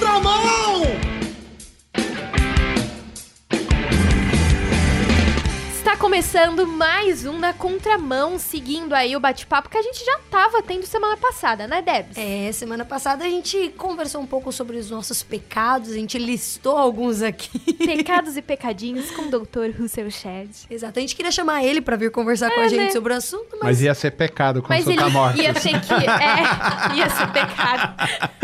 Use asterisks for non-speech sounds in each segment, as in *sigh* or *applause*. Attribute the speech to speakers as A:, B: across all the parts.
A: contramão!
B: Está começando mais um na contramão, seguindo aí o bate-papo que a gente já tava tendo semana passada, né, Debs?
C: É, semana passada a gente conversou um pouco sobre os nossos pecados, a gente listou alguns aqui.
B: Pecados e *laughs* pecadinhos com o Dr. Russell Shedd.
C: Exato, a gente queria chamar ele pra vir conversar com a
B: É,
C: gente
B: né?
C: sobre o assunto, mas,
D: Mas ia ser pecado
B: Mas ele
D: consultar mortos.
B: ia ter que. É, ia ser pecado. *laughs*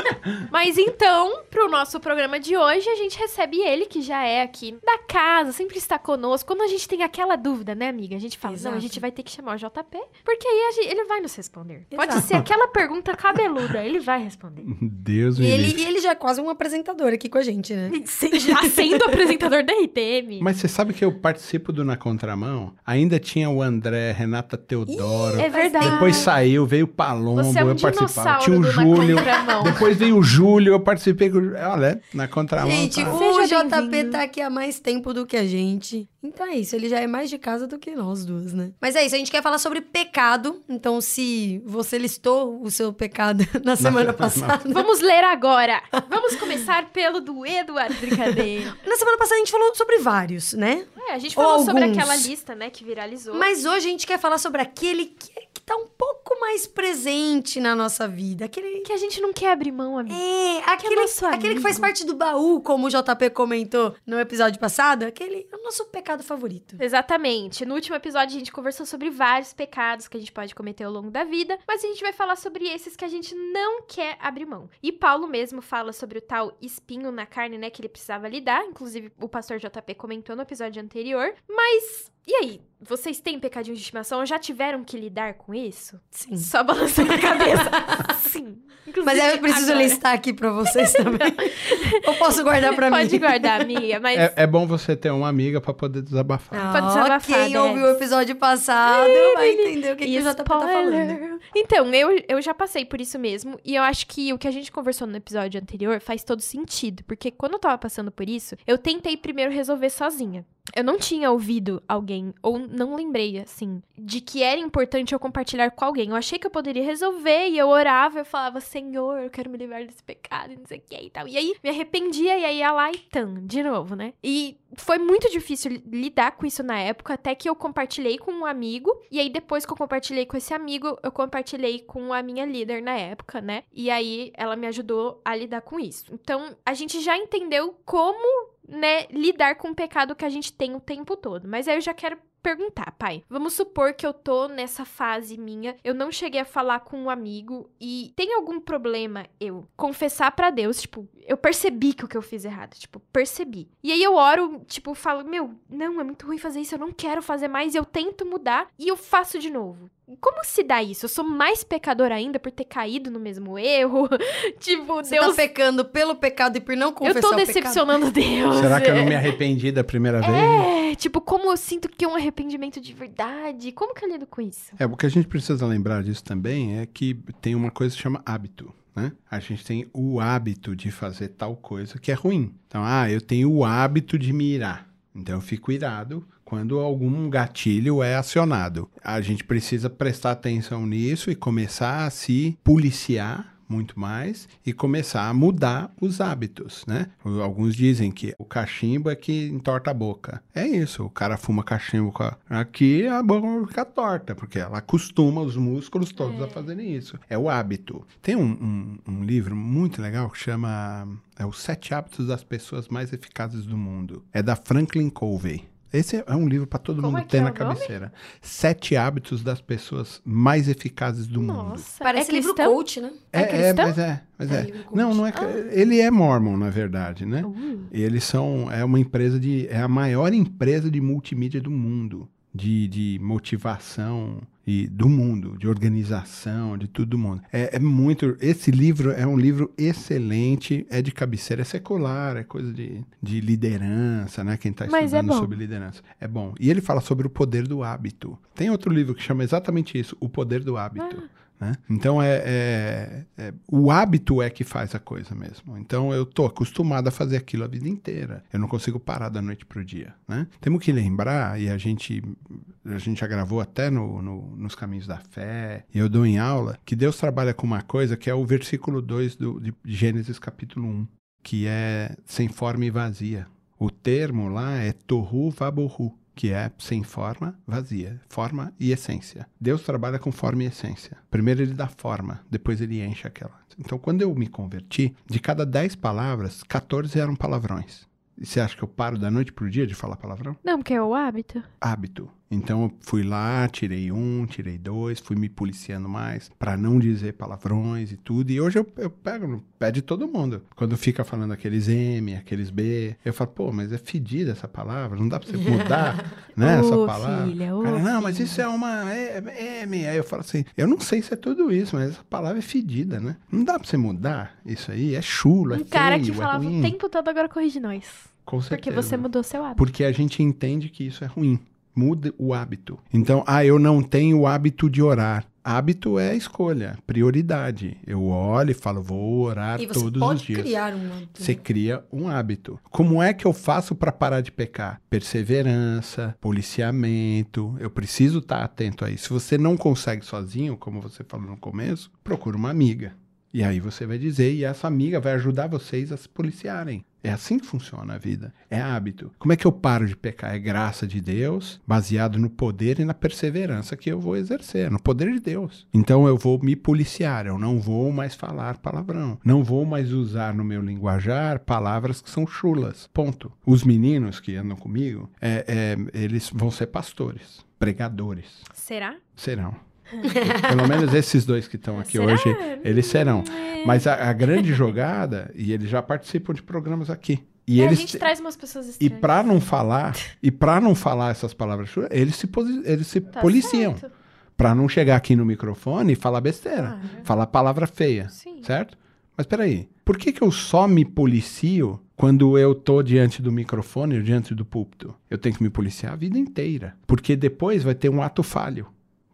B: Mas então, pro nosso programa de hoje, a gente recebe ele, que já é aqui da casa, sempre está conosco. Quando a gente tem aquela dúvida, né, amiga? A gente fala, não,
C: Exato.
B: a gente vai ter que chamar o JP, porque aí a gente- ele vai nos responder. Pode
C: Exato.
B: ser aquela pergunta cabeluda, ele vai responder.
D: Deus
C: e
D: me
C: ele,
D: livre.
C: e ele já é quase um apresentador aqui com a gente, né? *laughs*
B: Se- Já sendo apresentador da RTM.
D: Mas você sabe que eu participo do Na Contramão? Ainda tinha o André, Renata Teodoro.
B: É verdade.
D: Depois saiu, veio o Palombo,
B: Você é um
D: eu participava. Tinha o
B: do Na
D: Júlio.
B: Contramão.
D: Depois veio o Júlio, eu participei com o Júlio. Olha, na Contramão.
C: Gente,
D: tá.
C: o JP tá aqui há mais tempo do que a gente. Então é isso, ele já é mais de casa do que nós duas, né? Mas é isso, a gente quer falar sobre pecado. Então, se você listou o seu pecado *laughs* na semana passada.
B: Vamos ler agora. Vamos começar pelo do Eduardo Brincadeira. *laughs*
C: Na semana passada a gente falou sobre vários, né?
B: É, a gente
C: Ou
B: falou sobre
C: alguns.
B: aquela lista, né, que viralizou.
C: Mas hoje a gente quer falar sobre aquele que, que tá um pouco mais presente na nossa vida. Aquele.
B: que a gente não quer abrir mão, amigo.
C: É, aquele,
B: nosso
C: aquele que faz parte do baú, como o JP comentou no episódio passado. Aquele é o nosso pecado favorito.
B: Exatamente. No último episódio a gente conversou sobre vários pecados que a gente pode cometer ao longo da vida, mas a gente vai falar sobre esses que a gente não quer abrir mão. E Paulo mesmo fala sobre o tal espinho na carne, né, que ele precisava lidar. Inclusive, o pastor JP comentou no episódio anterior. Mas, e aí? Vocês têm pecadinho de estimação? Já tiveram que lidar com isso?
C: Sim.
B: Só balançando a cabeça. *laughs* Sim. Inclusive,
C: Mas eu preciso
B: agora.
C: listar aqui pra vocês também. Ou posso guardar pra mim?
B: Pode guardar, amiga, mas...
D: É, é bom você ter uma amiga pra poder desabafar.
C: Ah,
B: Pode desabafar,
C: Quem ouviu o episódio passado vai entender o que, que o JP tá falando.
B: Então, eu, eu já passei por isso mesmo. E eu acho que o que a gente conversou no episódio anterior faz todo sentido. Porque quando eu tava passando por isso, eu tentei primeiro resolver sozinha. Eu não tinha ouvido alguém, ou não lembrei, assim, de que era importante eu compartilhar com alguém. Eu achei que eu poderia resolver, e eu orava, eu falava, Senhor, eu quero me livrar desse pecado, e não sei o que e tal. E aí, me arrependia, e aí ia lá e tam, de novo, né? E foi muito difícil li- lidar com isso na época, até que eu compartilhei com um amigo, e aí depois que eu compartilhei com esse amigo, eu compartilhei com a minha líder na época, né? E aí ela me ajudou a lidar com isso. Então, a gente já entendeu como né, lidar com o pecado que a gente tem o tempo todo. Mas aí eu já quero perguntar, pai. Vamos supor que eu tô nessa fase minha, eu não cheguei a falar com um amigo e tem algum problema eu confessar pra Deus, tipo, eu percebi que o que eu fiz errado, tipo, percebi. E aí eu oro, tipo, falo, meu, não, é muito ruim fazer isso, eu não quero fazer mais, eu tento mudar e eu faço de novo. Como se dá isso? Eu sou mais pecadora ainda por ter caído no mesmo erro? *laughs* tipo,
C: Você
B: Deus
C: tá pecando pelo pecado e por não confessar
B: eu tô decepcionando Deus.
D: Será que eu não
B: é. *laughs*
D: me arrependi da primeira vez?
B: É, tipo, como eu sinto que é um arrependimento de verdade? Como que eu lido com isso?
D: É, o que a gente precisa lembrar disso também é que tem uma coisa que chama hábito, né? A gente tem o hábito de fazer tal coisa que é ruim. Então, ah, eu tenho o hábito de me irar. Então, fico irado quando algum gatilho é acionado. A gente precisa prestar atenção nisso e começar a se policiar muito mais e começar a mudar os hábitos, né? Alguns dizem que o cachimbo é que entorta a boca. É isso, o cara fuma cachimbo aqui, a boca fica torta, porque ela acostuma os músculos todos a fazerem isso. É o hábito. Tem um, um- um livro muito legal que chama é, Os Sete Hábitos das Pessoas Mais Eficazes do Mundo. É da Franklin Covey. Esse é um livro para todo
B: Como
D: mundo
B: é
D: ter
B: é
D: na
B: o nome?
D: cabeceira. Sete hábitos das pessoas mais eficazes do mundo.
B: Nossa,
C: Parece
B: é
C: livro
B: cristão?
C: coach, né?
B: É cristão?
D: mas é, mas
C: É
D: é. não, não é. cri- Ele é mormon, na verdade, né?
B: Uh,
D: E eles são é uma empresa de é a maior empresa de multimídia do mundo, de, de motivação e do mundo, de organização, de tudo do mundo. É, é muito. Esse livro é um livro excelente, é de cabeceira, é secular, é coisa de, de liderança, né? Quem está
B: é
D: estudando
B: bom.
D: sobre liderança. É bom. E ele fala sobre o poder do hábito. Tem outro livro que chama exatamente isso, O Poder do Hábito. Né? Então é, é- é- o hábito é que faz a coisa mesmo. Então eu tô acostumado a fazer aquilo a vida inteira. Eu não consigo parar da noite pro dia, né? Temos que lembrar e a gente a gente já gravou até no, no- nos caminhos da fé. E eu dou em aula que Deus trabalha com uma coisa que é o versículo 2 do, de Gênesis capítulo 1. que é sem forma e vazia. O termo lá é tohu vabohu, que é sem forma, vazia, forma e essência. Deus trabalha com forma e essência. Primeiro ele dá forma, depois ele enche aquela. Então, quando eu me converti, de cada 10 palavras, 14 eram palavrões. E você acha que eu paro da noite pro dia de falar palavrão?
B: Não, porque é o hábito.
D: Hábito. Então eu fui lá, tirei um, tirei dois, fui me policiando mais pra não dizer palavrões e tudo. E hoje eu, eu pego no pé de todo mundo. Quando fica falando aqueles M, aqueles B, eu falo, pô, mas é fedida essa palavra, não dá pra você mudar, *laughs* né, essa
B: Ô,
D: palavra.
B: filha,
D: Cara, não, mas isso é uma é- M. Aí eu falo assim, eu não sei se é tudo isso, mas essa palavra é fedida, né? Não dá pra você mudar isso aí, é chulo, é
B: Um cara que
D: é
B: falava
D: ruim.
B: o tempo todo agora corrige nós.
D: Com
B: Porque
D: certeza.
B: você mudou seu hábito.
D: Porque a gente entende que isso é ruim. Muda o hábito. Então, ah, eu não tenho o hábito de orar. Hábito é escolha, prioridade. Eu olho e falo, vou orar
C: E você
D: todos os dias.
C: criar um hábito.
D: Você cria um hábito. Como é que eu faço para parar de pecar? Perseverança, policiamento. Eu preciso estar atento a isso. Se você não consegue sozinho, como você falou no começo, procura uma amiga. E aí você vai dizer, e essa amiga vai ajudar vocês a se policiarem. É assim que funciona a vida. É hábito. Como é que eu paro de pecar? É graça de Deus, baseado no poder e na perseverança que eu vou exercer, no poder de Deus. Então eu vou me policiar, eu não vou mais falar palavrão. Não vou mais usar no meu linguajar palavras que são chulas. Ponto. Os meninos que andam comigo, é, é, eles vão ser pastores, pregadores.
B: Será?
D: Serão. *laughs* Pelo menos esses dois que estão aqui
B: Será?
D: hoje, eles serão.
B: É.
D: Mas a, a grande jogada, e eles já participam de programas aqui. E
B: É,
D: eles
B: a gente
D: te-
B: traz umas pessoas
D: e
B: estranhas.
D: para não falar, e para não falar essas palavras eles se, eles se
B: Tá
D: policiam. Para não chegar aqui no microfone e falar besteira,
B: Claro.
D: falar palavra feia,
B: Sim.
D: certo? Mas peraí, por que, que eu só me policio quando eu tô diante do microfone ou diante do púlpito? Eu tenho que me policiar a vida inteira, porque depois vai ter um ato falho.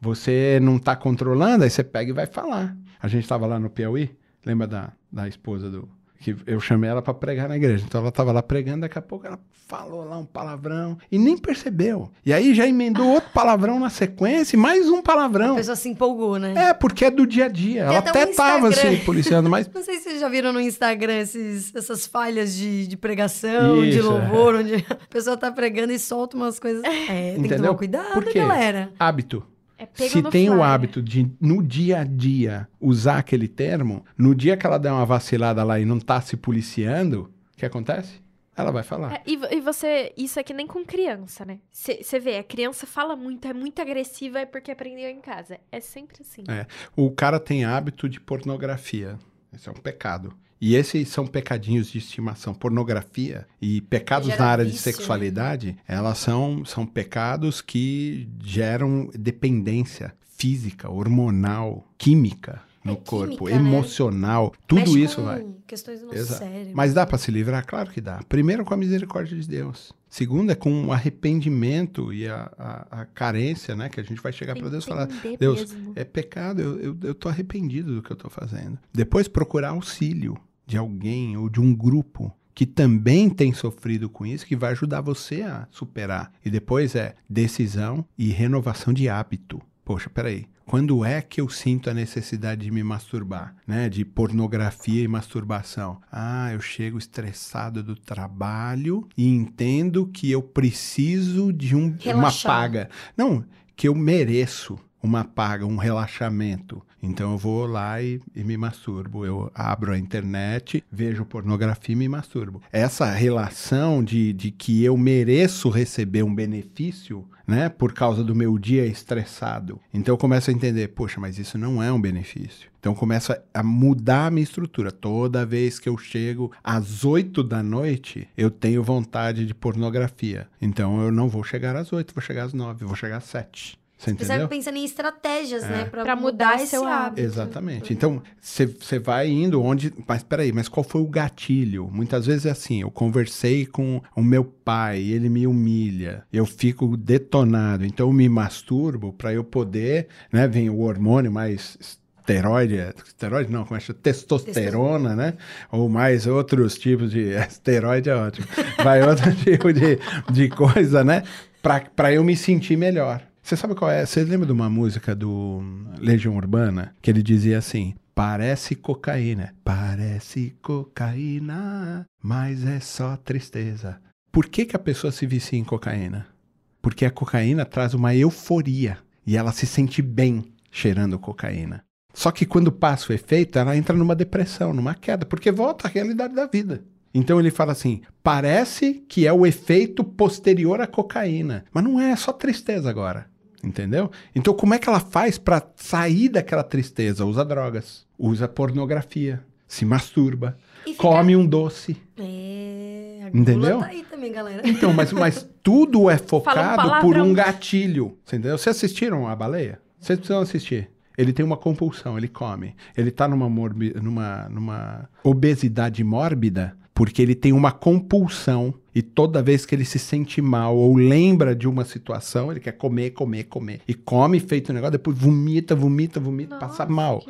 D: Você não tá controlando, aí você pega e vai falar. A gente tava lá no Piauí, lembra da, da esposa do. Que eu chamei ela para pregar na igreja. Então ela tava lá pregando, daqui a pouco ela falou lá um palavrão e nem percebeu. E aí já emendou outro palavrão na sequência e mais um
C: A
D: palavrão.
C: pessoa se empolgou, né?
D: É, porque é do dia a dia. Ela
C: até
D: até
C: um
D: se policiando, mas *laughs*
C: Não sei se vocês já viram no Instagram esses, essas falhas de, de pregação, de
D: Isso, é.
C: louvor, onde *laughs* a pessoa tá pregando e solta umas coisas. É, tem que
D: Entendeu?
C: tomar cuidado, galera.
D: hábito.
B: É
D: Se tem o
B: flyer.
D: hábito de, no dia a dia, usar aquele termo, no dia que ela der uma vacilada lá e não tá se policiando, o que acontece? Ela vai falar.
B: É, e, e você, isso é que nem com criança, né? Você vê, a criança fala muito, é muito agressiva, é porque aprendeu em casa. É sempre assim.
D: É. O cara tem hábito de pornografia. Esse é um pecado. E esses são pecadinhos de estimação. Pornografia e pecados
C: Gera
D: na área de
C: vício, né?
D: sexualidade, elas são, são pecados que geram dependência física, hormonal, química no
C: É
D: corpo,
C: química, né?
D: emocional. Tudo
C: Mexe
D: isso vai.
C: questões do nosso
D: Exato.
C: cérebro.
D: Mas dá para se livrar? Claro que dá. Primeiro, com a misericórdia de Deus. Segundo, é com o arrependimento e a, a- a carência, né? Que a gente vai chegar para Deus e falar: Deus,
B: mesmo.
D: é pecado, eu, eu, eu tô arrependido do que eu tô fazendo. Depois, procurar auxílio de alguém ou de um grupo que também tem sofrido com isso, que vai ajudar você a superar. E depois é decisão e renovação de hábito. Poxa, peraí. Quando é que eu sinto a necessidade de me masturbar, né? De pornografia e masturbação? Ah, eu chego estressado do trabalho e entendo que eu preciso de um, uma paga. Não, que eu mereço uma paga, um relaxamento. Então eu vou lá e, e me masturbo. Eu abro a internet, vejo pornografia e me masturbo. Essa relação de, de que eu mereço receber um benefício, né, por causa do meu dia estressado. Então eu começo a entender, poxa, mas isso não é um benefício. Então começa a mudar a minha estrutura. Toda vez que eu chego às 8 da noite, eu tenho vontade de pornografia. Então eu não vou chegar às 8, vou chegar às 9, vou chegar às 7. Você entendeu?
C: pensando em estratégias, né? Pra,
B: Pra
C: mudar,
B: mudar
C: esse
B: seu
C: hábito.
B: hábito.
D: Exatamente. Então, você vai indo onde. Mas peraí, mas qual foi o gatilho? Muitas vezes é assim: eu conversei com o meu pai, ele me humilha, eu fico detonado, então eu me masturbo para eu poder, né? Vem o hormônio mais. Esteroide, esteroide não, como é que chama? Testosterona, né? Ou mais outros tipos de. *laughs* Esteroide é ótimo. Vai outro *laughs* tipo de, de coisa, né? Para eu me sentir melhor. Você sabe qual é? Você lembra de uma música do Legião Urbana? Que ele dizia assim: Parece cocaína, parece cocaína, mas é só tristeza. Por que, que a pessoa se vicia em cocaína? Porque a cocaína traz uma euforia e ela se sente bem cheirando cocaína. Só que quando passa o efeito, ela entra numa depressão, numa queda, porque volta à realidade da vida. Então ele fala assim: parece que é o efeito posterior à cocaína, mas não é, é só tristeza agora. Entendeu? Então, como é que ela faz para sair daquela tristeza? Usa drogas, usa pornografia, se masturba, fica... come um doce.
C: É, a
D: entendeu?
C: Tá aí também, galera.
D: Então, mas, mas *laughs* tudo é focado por um gatilho. Entendeu? Vocês assistiram a baleia? Vocês precisam assistir. Ele tem uma compulsão, ele come. Ele está numa, numa, numa obesidade mórbida porque ele tem uma compulsão e toda vez que ele se sente mal ou lembra de uma situação, ele quer comer, comer, comer. E come feito um negócio, depois vomita, vomita, vomita, Nossa, passa mal.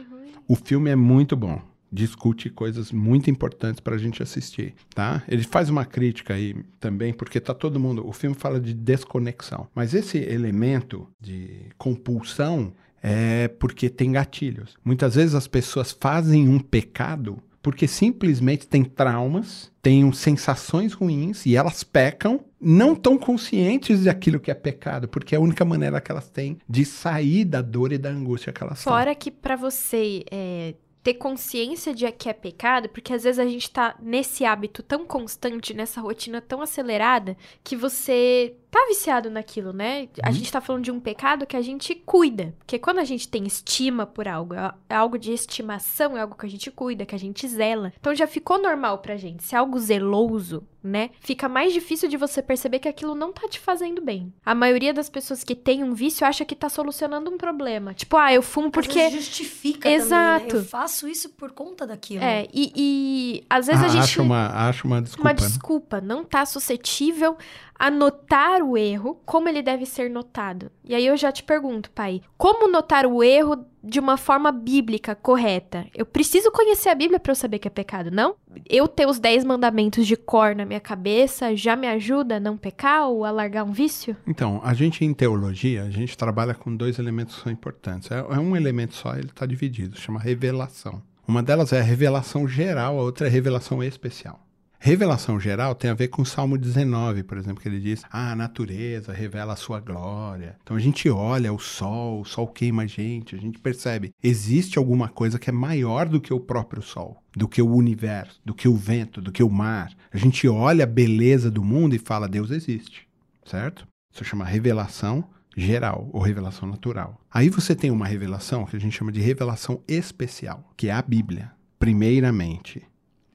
D: O filme é muito bom. Discute coisas muito importantes para a gente assistir, tá? Ele faz uma crítica aí também, porque tá todo mundo. O filme fala de desconexão, mas esse elemento de compulsão é porque tem gatilhos. Muitas vezes as pessoas fazem um pecado porque simplesmente têm traumas, têm sensações ruins e elas pecam, não tão conscientes daquilo que é pecado, porque é a única maneira que elas têm de sair da dor e da angústia que elas
B: Fora que para você é, ter consciência de que é pecado, porque às vezes a gente tá nesse hábito tão constante, nessa rotina tão acelerada, que você tá viciado naquilo, né? A uhum. gente tá falando de um pecado que a gente cuida. Porque quando a gente tem estima por algo, é, é algo de estimação, é algo que a gente cuida, que a gente zela. Então já ficou normal pra gente. Se é algo zeloso, né? Fica mais difícil de você perceber que aquilo não tá te fazendo bem. A maioria das pessoas que tem um vício acha que tá solucionando um problema. Tipo, ah, eu fumo porque.
C: Às justifica Exato. Também, né? Eu faço isso por conta daquilo.
B: É, e, e às vezes
D: ah,
B: a gente.
D: Acha uma, acha uma desculpa.
B: Uma desculpa. Né? Não tá suscetível anotar o erro, como ele deve ser notado. E aí eu já te pergunto, pai, como notar o erro de uma forma bíblica correta? Eu preciso conhecer a Bíblia para eu saber que é pecado, não? Eu ter os dez mandamentos de cor na minha cabeça já me ajuda a não pecar ou a largar um vício?
D: Então, a gente em teologia, a gente trabalha com dois elementos que são importantes. É, é um elemento só, ele está dividido, chama revelação. Uma delas é a revelação geral, a outra é a revelação especial. Revelação geral tem a ver com o Salmo 19, por exemplo, que ele diz: Ah, a natureza revela a sua glória. Então a gente olha o sol, o sol queima a gente, a gente percebe, existe alguma coisa que é maior do que o próprio sol, do que o universo, do que o vento, do que o mar. A gente olha a beleza do mundo e fala: Deus existe, certo? Isso chama revelação geral ou revelação natural. Aí você tem uma revelação que a gente chama de revelação especial, que é a Bíblia, primeiramente.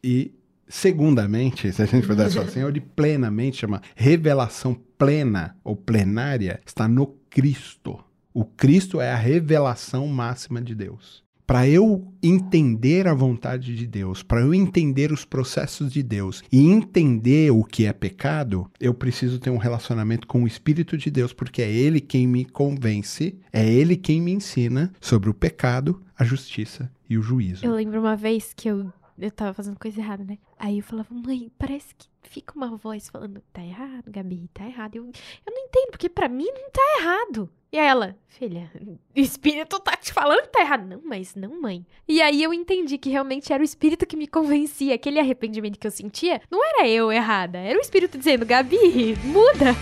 D: E Segundamente, se a gente puder só assim, de plenamente, chama revelação plena ou plenária, está no Cristo. O Cristo é a revelação máxima de Deus. Para eu entender a vontade de Deus, para eu entender os processos de Deus e entender o que é pecado, eu preciso ter um relacionamento com o Espírito de Deus, porque é Ele quem me convence, é Ele quem me ensina sobre o pecado, a justiça e o juízo.
B: Eu lembro uma vez que eu eu tava fazendo coisa errada, né? Aí eu falava, mãe, parece que fica uma voz falando, tá errado, Gabi, tá errado. Eu, eu não entendo, porque para mim não tá errado. E ela, filha, o espírito tá te falando que tá errado. Não, mas não, mãe. E aí eu entendi que realmente era o espírito que me convencia. Aquele arrependimento que eu sentia, não era eu errada. Era o espírito dizendo, Gabi, muda.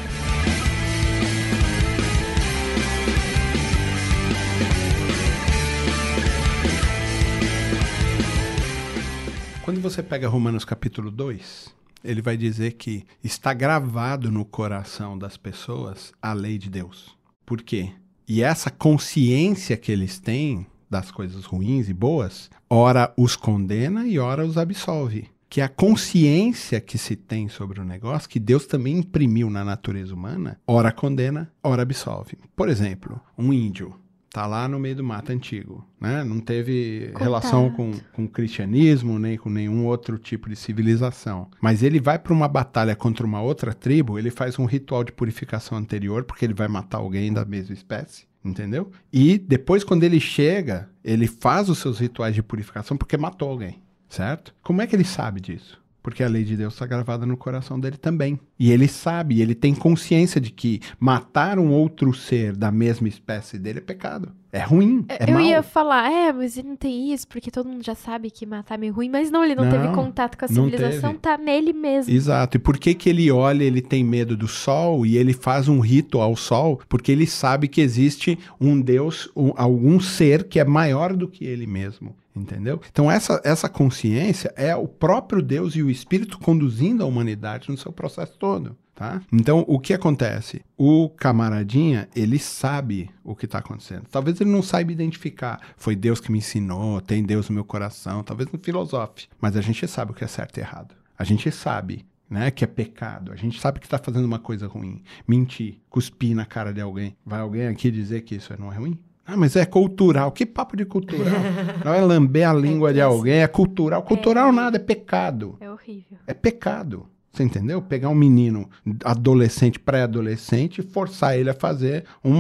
D: Você pega Romanos capítulo 2, ele vai dizer que está gravado no coração das pessoas a lei de Deus. Por quê? E essa consciência que eles têm das coisas ruins e boas, ora os condena e ora os absolve. Que a consciência que se tem sobre o negócio, que Deus também imprimiu na natureza humana, ora condena, ora absolve. Por exemplo, um índio tá lá no meio do mato antigo, né? Não teve Contato. relação com, com o cristianismo, nem com nenhum outro tipo de civilização. Mas ele vai para uma batalha contra uma outra tribo, ele faz um ritual de purificação anterior, porque ele vai matar alguém da mesma espécie, entendeu? E depois, quando ele chega, ele faz os seus rituais de purificação porque matou alguém, certo? Como é que ele sabe disso? Porque a lei de Deus está gravada no coração dele também. E ele sabe, ele tem consciência de que matar um outro ser da mesma espécie dele é pecado. É ruim, é
B: eu
D: mal.
B: ia falar, é, mas ele não tem isso, porque todo mundo já sabe que matar é meio ruim, mas não, ele não,
D: Não,
B: teve contato com a civilização,
D: teve.
B: tá nele mesmo.
D: Exato. E por que que ele olha, ele tem medo do sol e ele faz um rito ao sol? Porque ele sabe que existe um Deus, um- algum ser que é maior do que ele mesmo. Entendeu? Então, essa, essa consciência é o próprio Deus e o Espírito conduzindo a humanidade no seu processo todo. Tá? Então, o que acontece? O camaradinha, ele sabe o que está acontecendo. Talvez ele não saiba identificar. Foi Deus que me ensinou, tem Deus no meu coração. Talvez não filosofe. Mas a gente sabe o que é certo e errado. A gente sabe né, que é pecado. A gente sabe que está fazendo uma coisa ruim. Mentir, cuspir na cara de alguém. Vai alguém aqui dizer que isso não é ruim? Ah, mas é cultural. Que papo de cultural? *laughs* não é lamber a língua de alguém, é cultural. Cultural nada, é pecado.
B: É horrível.
D: É pecado. Você entendeu? Pegar um menino adolescente, pré-adolescente e forçar ele a fazer um,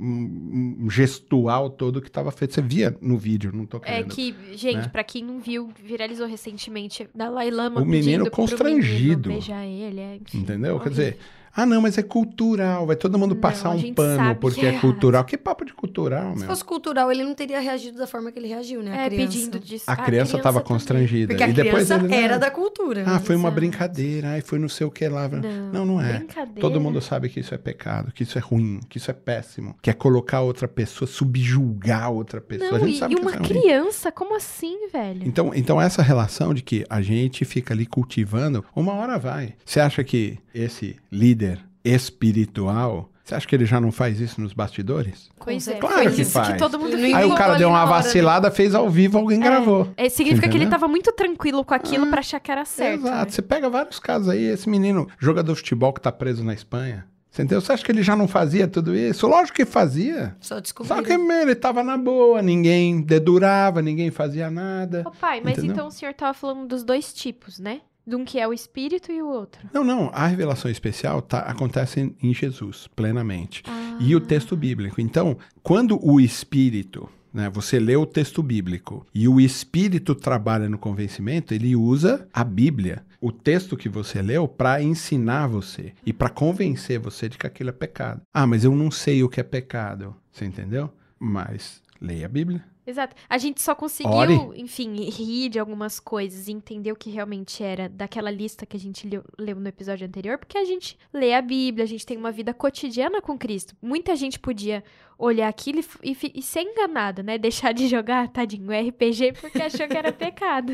D: um- um- gestual todo que estava feito. Você via no vídeo, não tô
B: É
D: querendo.
B: que, gente,
D: né?
B: pra quem não viu, viralizou recentemente Dalai Lama
D: O menino
B: pro
D: constrangido.
B: menino beijar ele, é, enfim,
D: Entendeu? Quer
B: horrível.
D: dizer, ah, não, mas é cultural. Vai todo mundo
B: Não,
D: passar
B: a
D: um pano porque
B: que é
D: é cultural. Que papo de cultural,
C: Se
D: meu?
C: fosse cultural, ele não teria reagido da forma que ele reagiu, né? A
B: É,
C: criança.
B: pedindo de
D: A criança estava
B: também.
D: constrangida.
C: Porque a
D: e depois
C: criança
D: ele, não,
C: era da cultura.
D: Ah, foi uma brincadeira. Ai, foi não sei o que lá.
B: Não,
D: Não, não é.
B: brincadeira.
D: Todo mundo sabe que isso é pecado, que isso é ruim, que isso é péssimo. Que é colocar outra pessoa, subjugar outra pessoa. a
B: Não,
D: gente
B: e,
D: sabe
B: e
D: que
B: uma
D: isso é ruim.
B: criança, como assim, velho?
D: Então, então, essa relação de que a gente fica ali cultivando, uma hora vai. Você acha que esse líder espiritual, você acha que ele já não faz isso nos bastidores?
B: Pois é,
D: Claro que faz.
B: que todo mundo.
D: Aí o cara deu uma
C: né?
D: vacilada, fez ao vivo, alguém gravou.
B: É, significa que ele
D: Entendeu?
B: tava muito tranquilo com aquilo pra achar que era certo.
D: Exato.
B: né?
D: Você pega vários casos aí, esse menino, jogador de futebol que tá preso na Espanha. Você entendeu? Você acha que ele já não fazia tudo isso? Lógico que fazia.
C: Só
D: Só
C: descobriram.
D: que meu, ele tava na boa, ninguém dedurava, ninguém fazia nada.
B: Ô pai, mas
D: Entendeu?
B: então o senhor tava falando dos dois tipos, né? De um que é o espírito e o outro.
D: Não, não, a revelação especial tá, acontece em, em Jesus, plenamente.
B: Ah.
D: E o texto bíblico. Então, quando o Espírito, né, você lê o texto bíblico e o Espírito trabalha no convencimento, ele usa a Bíblia, o texto que você leu, para ensinar você e para convencer você de que aquilo é pecado. Ah, mas eu não sei o que é pecado. Você entendeu? Mas leia a Bíblia.
B: Exato. A gente só conseguiu,
D: Ore.
B: enfim, rir de algumas coisas e entender o que realmente era daquela lista que a gente leu, leu no episódio anterior, porque a gente lê a Bíblia, a gente tem uma vida cotidiana com Cristo. Muita gente podia olhar aquilo e, e, e ser enganada, né? Deixar de jogar, *laughs* tadinho, RPG porque achou que era *laughs* pecado.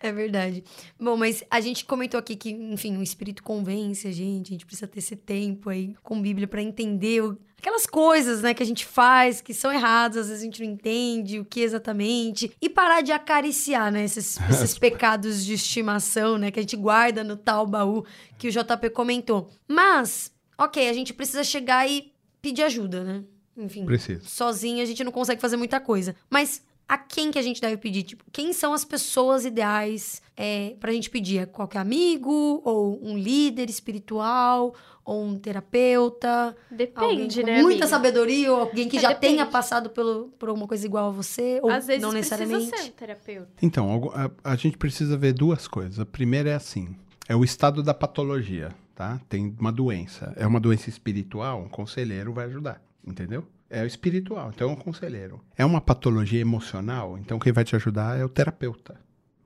C: É verdade. Bom, mas a gente comentou aqui que, enfim, o Espírito convence a gente, a gente precisa ter esse tempo aí com Bíblia pra entender o- aquelas coisas, né, que a gente faz que são erradas, às vezes a gente não entende o que exatamente, e parar de acariciar, né, esses, *laughs* esses pecados de estimação, né, que a gente guarda no tal baú que o JP comentou. Mas, ok, a gente precisa chegar e pedir ajuda, né? Enfim
D: Precisa.
C: sozinho a gente não consegue fazer muita coisa. Mas a quem que a gente deve pedir? Tipo, quem são as pessoas ideais é, pra gente pedir? É qualquer amigo? Ou um líder espiritual? Ou um terapeuta?
B: Depende,
C: com
B: né?
C: muita
B: amiga?
C: sabedoria? Ou alguém que
B: É,
C: já
B: depende.
C: tenha passado pelo, por alguma coisa igual a você? Ou
B: Às vezes
C: não
B: precisa
C: necessariamente?
B: ser um terapeuta.
D: Então, a, a gente precisa ver duas coisas. A primeira é assim: é o estado da patologia, tá? Tem uma doença. É uma doença espiritual, um conselheiro vai ajudar, entendeu? É o espiritual, então é um conselheiro. É uma patologia emocional, então quem vai te ajudar é o terapeuta,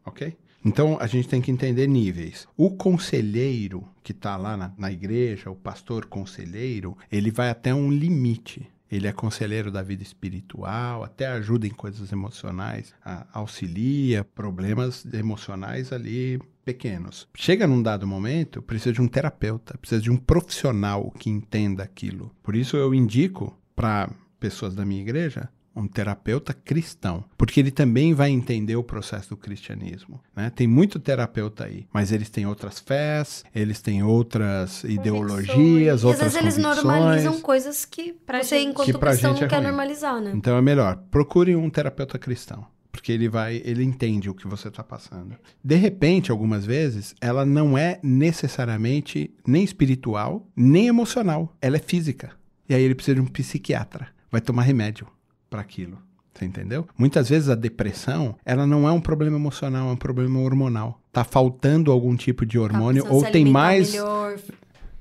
D: ok? Então a gente tem que entender níveis. O conselheiro que está lá na, na igreja, o pastor conselheiro, ele vai até um limite. Ele é conselheiro da vida espiritual, até ajuda em coisas emocionais, auxilia problemas emocionais ali pequenos. Chega num dado momento, precisa de um terapeuta, precisa de um profissional que entenda aquilo. Por isso eu indico para pessoas da minha igreja um terapeuta cristão, porque ele também vai entender o processo do cristianismo. Né? Tem muito terapeuta aí, mas eles têm outras fés, eles têm outras ideologias,
C: E às
D: outras
C: vezes eles
D: convicções.
C: normalizam coisas que
B: Pra
C: você,
B: gente-
C: enquanto
D: Que pra
C: cristão,
D: gente
C: não
D: é
C: quer
D: ruim.
C: normalizar, né?
D: Então é melhor, procure um terapeuta cristão. Porque ele vai, ele entende o que você está passando. De repente, algumas vezes, ela não é necessariamente nem espiritual, nem emocional. Ela é física. E aí ele precisa de um psiquiatra. Vai tomar remédio para aquilo. Você entendeu? Muitas vezes a depressão, ela não é um problema emocional, é um problema hormonal. Tá faltando algum tipo de hormônio ou tem mais.
C: Melhor,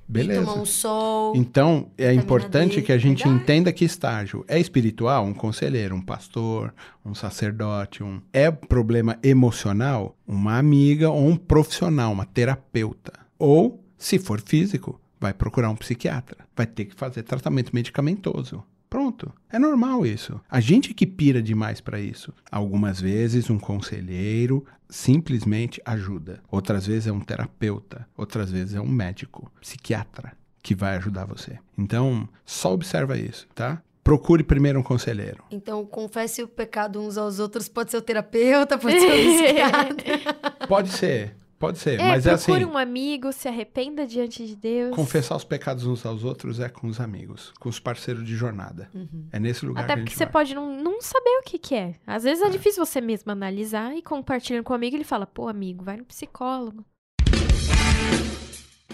D: Beleza.
C: Um sol.
D: Então, é importante
C: D,
D: que a gente
C: verdade.
D: entenda que estágio é espiritual, um conselheiro, um pastor, um sacerdote, um é problema emocional, uma amiga ou um profissional, uma terapeuta. Ou, se for físico, vai procurar um psiquiatra, vai ter que fazer tratamento medicamentoso. Pronto, é normal isso. A gente que pira demais para isso. Algumas vezes um conselheiro simplesmente ajuda. Outras vezes é um terapeuta, outras vezes é um médico, psiquiatra que vai ajudar você. Então, só observa isso, tá? Procure primeiro um conselheiro.
C: Então, confesse o pecado uns aos outros. Pode ser o terapeuta, pode ser o *laughs* psiquiatra.
D: Pode ser, pode ser,
B: É,
D: mas é
B: procure
D: assim.
B: um amigo, se arrependa diante de Deus.
D: Confessar os pecados uns aos outros é com os amigos, com os parceiros de jornada. É nesse lugar
B: Até
D: que
B: porque você
D: vai.
B: pode não, não saber o que, que é. Às vezes é difícil você mesmo analisar e compartilhando com o amigo, ele fala, pô, amigo, vai no psicólogo.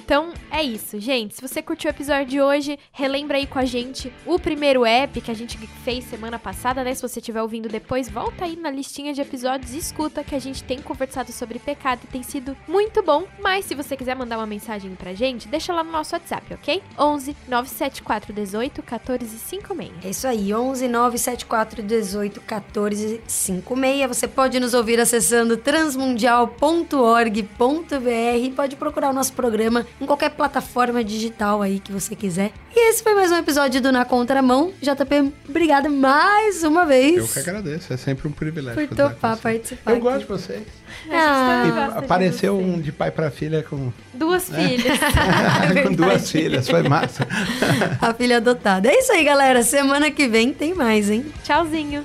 B: Então é isso, gente. Se você curtiu o episódio de hoje, relembra aí com a gente o primeiro app que a gente fez semana passada, né? Se você estiver ouvindo depois, volta aí na listinha de episódios e escuta que a gente tem conversado sobre pecado e tem sido muito bom. Mas se você quiser mandar uma mensagem pra gente, deixa lá no nosso WhatsApp, ok? 11 974 18 14 56.
C: É isso aí, 11 974 18 14 56. Você pode nos ouvir acessando transmundial.org.br pode procurar o nosso programa em qualquer plataforma digital aí que você quiser. E esse foi mais um episódio do Na Contramão. JP, obrigada mais uma vez
D: Eu que agradeço, é sempre um privilégio.
C: por topar participar.
D: Eu
C: aqui.
D: gosto de vocês.
C: Ah,
D: E
B: de
D: apareceu
B: você.
D: um de pai para filha com,
B: Duas filhas. *laughs*
D: com *laughs* duas
C: verdade.
D: filhas, foi massa.
C: a filha adotada. É isso aí, galera. Semana que vem tem mais, hein?
B: Tchauzinho.